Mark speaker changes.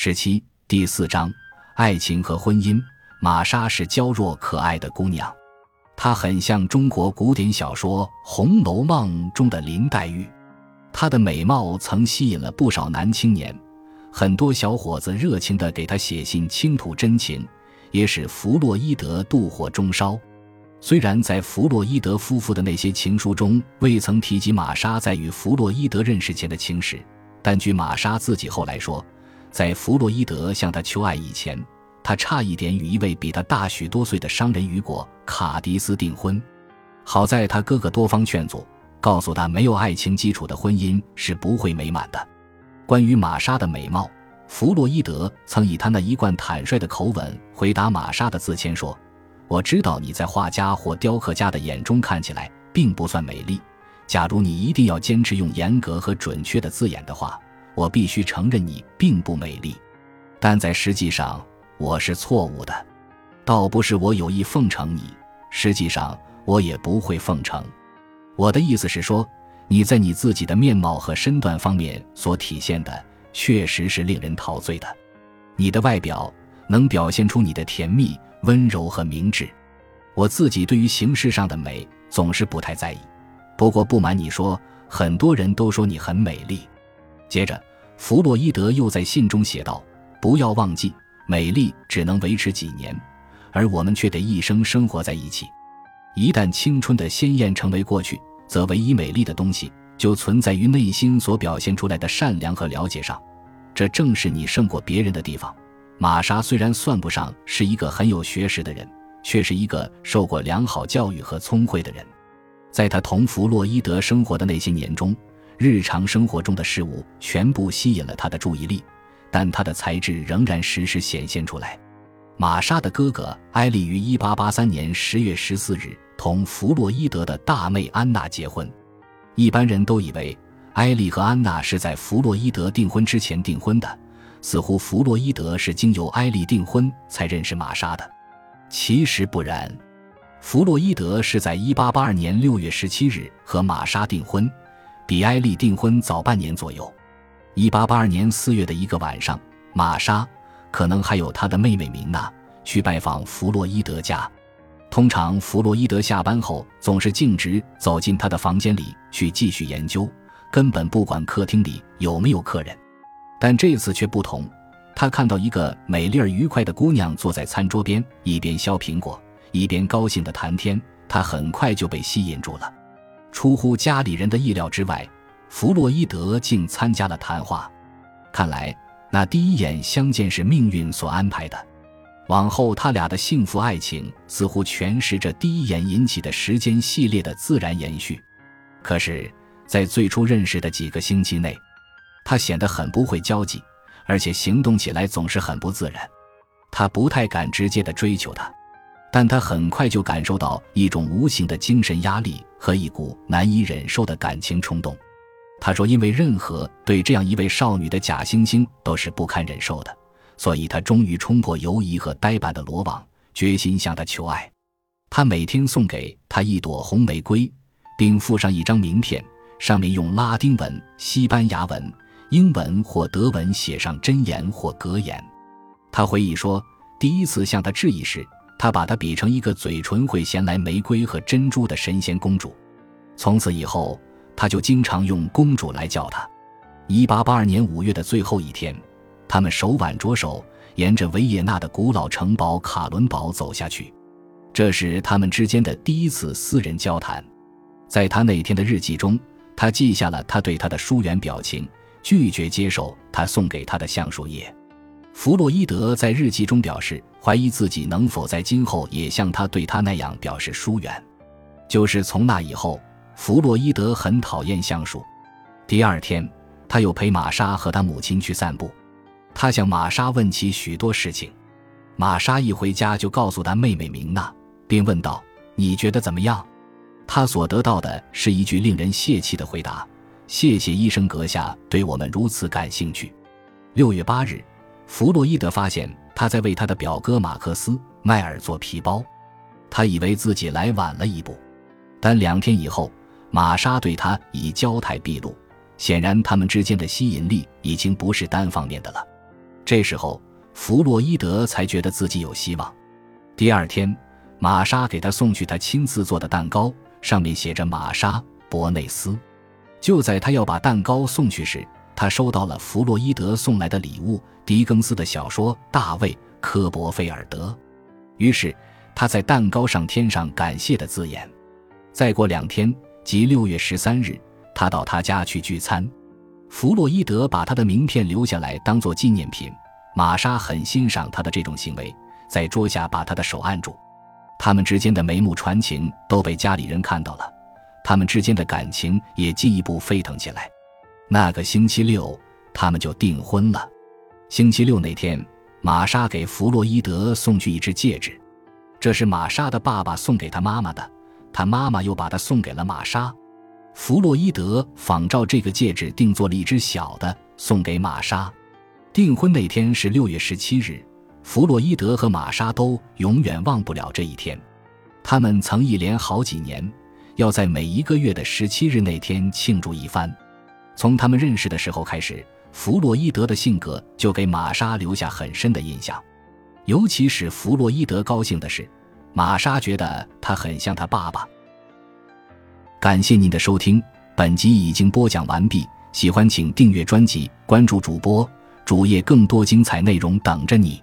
Speaker 1: 十七第四章，爱情和婚姻。玛莎是娇弱可爱的姑娘，她很像中国古典小说《红楼梦》中的林黛玉。她的美貌曾吸引了不少男青年，很多小伙子热情地给她写信倾吐真情，也使弗洛伊德妒火中烧。虽然在弗洛伊德夫妇的那些情书中未曾提及玛莎在与弗洛伊德认识前的情史，但据玛莎自己后来说。在弗洛伊德向他求爱以前，他差一点与一位比他大许多岁的商人雨果·卡迪斯订婚。好在他哥哥多方劝阻，告诉他没有爱情基础的婚姻是不会美满的。关于玛莎的美貌，弗洛伊德曾以他那一贯坦率的口吻回答玛莎的自谦说：“我知道你在画家或雕刻家的眼中看起来并不算美丽。假如你一定要坚持用严格和准确的字眼的话。”我必须承认你并不美丽，但在实际上我是错误的。倒不是我有意奉承你，实际上我也不会奉承。我的意思是说，你在你自己的面貌和身段方面所体现的，确实是令人陶醉的。你的外表能表现出你的甜蜜、温柔和明智。我自己对于形式上的美总是不太在意。不过不瞒你说，很多人都说你很美丽。接着。弗洛伊德又在信中写道：“不要忘记，美丽只能维持几年，而我们却得一生生活在一起。一旦青春的鲜艳成为过去，则唯一美丽的东西就存在于内心所表现出来的善良和了解上。这正是你胜过别人的地方。”玛莎虽然算不上是一个很有学识的人，却是一个受过良好教育和聪慧的人。在他同弗洛伊德生活的那些年中。日常生活中的事物全部吸引了他的注意力，但他的才智仍然时时显现出来。玛莎的哥哥埃利于1883年10月14日同弗洛伊德的大妹安娜结婚。一般人都以为埃利和安娜是在弗洛伊德订婚之前订婚的，似乎弗洛伊德是经由埃利订婚才认识玛莎的。其实不然，弗洛伊德是在1882年6月17日和玛莎订婚。比埃利订婚早半年左右。一八八二年四月的一个晚上，玛莎可能还有她的妹妹明娜去拜访弗洛伊德家。通常，弗洛伊德下班后总是径直走进他的房间里去继续研究，根本不管客厅里有没有客人。但这次却不同，他看到一个美丽而愉快的姑娘坐在餐桌边，一边削苹果，一边高兴地谈天。他很快就被吸引住了。出乎家里人的意料之外，弗洛伊德竟参加了谈话。看来那第一眼相见是命运所安排的。往后他俩的幸福爱情似乎诠释着第一眼引起的时间系列的自然延续。可是，在最初认识的几个星期内，他显得很不会交际，而且行动起来总是很不自然。他不太敢直接的追求她。但他很快就感受到一种无形的精神压力和一股难以忍受的感情冲动。他说：“因为任何对这样一位少女的假惺惺都是不堪忍受的，所以他终于冲破犹疑和呆板的罗网，决心向她求爱。他每天送给她一朵红玫瑰，并附上一张名片，上面用拉丁文、西班牙文、英文或德文写上箴言或格言。”他回忆说：“第一次向她致意时。”他把她比成一个嘴唇会衔来玫瑰和珍珠的神仙公主，从此以后，他就经常用公主来叫她。一八八二年五月的最后一天，他们手挽着手，沿着维也纳的古老城堡卡伦堡走下去。这是他们之间的第一次私人交谈。在他那天的日记中，他记下了他对她的疏远表情，拒绝接受他送给他的橡树叶。弗洛伊德在日记中表示，怀疑自己能否在今后也像他对他那样表示疏远。就是从那以后，弗洛伊德很讨厌橡树。第二天，他又陪玛莎和他母亲去散步。他向玛莎问起许多事情。玛莎一回家就告诉他妹妹明娜，并问道：“你觉得怎么样？”他所得到的是一句令人泄气的回答：“谢谢医生阁下对我们如此感兴趣。”六月八日。弗洛伊德发现他在为他的表哥马克思·迈尔做皮包，他以为自己来晚了一步，但两天以后，玛莎对他已交态毕露，显然他们之间的吸引力已经不是单方面的了。这时候，弗洛伊德才觉得自己有希望。第二天，玛莎给他送去他亲自做的蛋糕，上面写着“玛莎伯内斯”。就在他要把蛋糕送去时，他收到了弗洛伊德送来的礼物——狄更斯的小说《大卫·科伯菲尔德》。于是，他在蛋糕上添上感谢的字眼。再过两天，即六月十三日，他到他家去聚餐。弗洛伊德把他的名片留下来当做纪念品。玛莎很欣赏他的这种行为。在桌下把他的手按住，他们之间的眉目传情都被家里人看到了，他们之间的感情也进一步沸腾起来。那个星期六，他们就订婚了。星期六那天，玛莎给弗洛伊德送去一只戒指，这是玛莎的爸爸送给他妈妈的，他妈妈又把它送给了玛莎。弗洛伊德仿照这个戒指定做了一只小的，送给玛莎。订婚那天是六月十七日。弗洛伊德和玛莎都永远忘不了这一天，他们曾一连好几年要在每一个月的十七日那天庆祝一番。从他们认识的时候开始，弗洛伊德的性格就给玛莎留下很深的印象。尤其使弗洛伊德高兴的是，玛莎觉得他很像他爸爸。感谢您的收听，本集已经播讲完毕。喜欢请订阅专辑，关注主播主页，更多精彩内容等着你。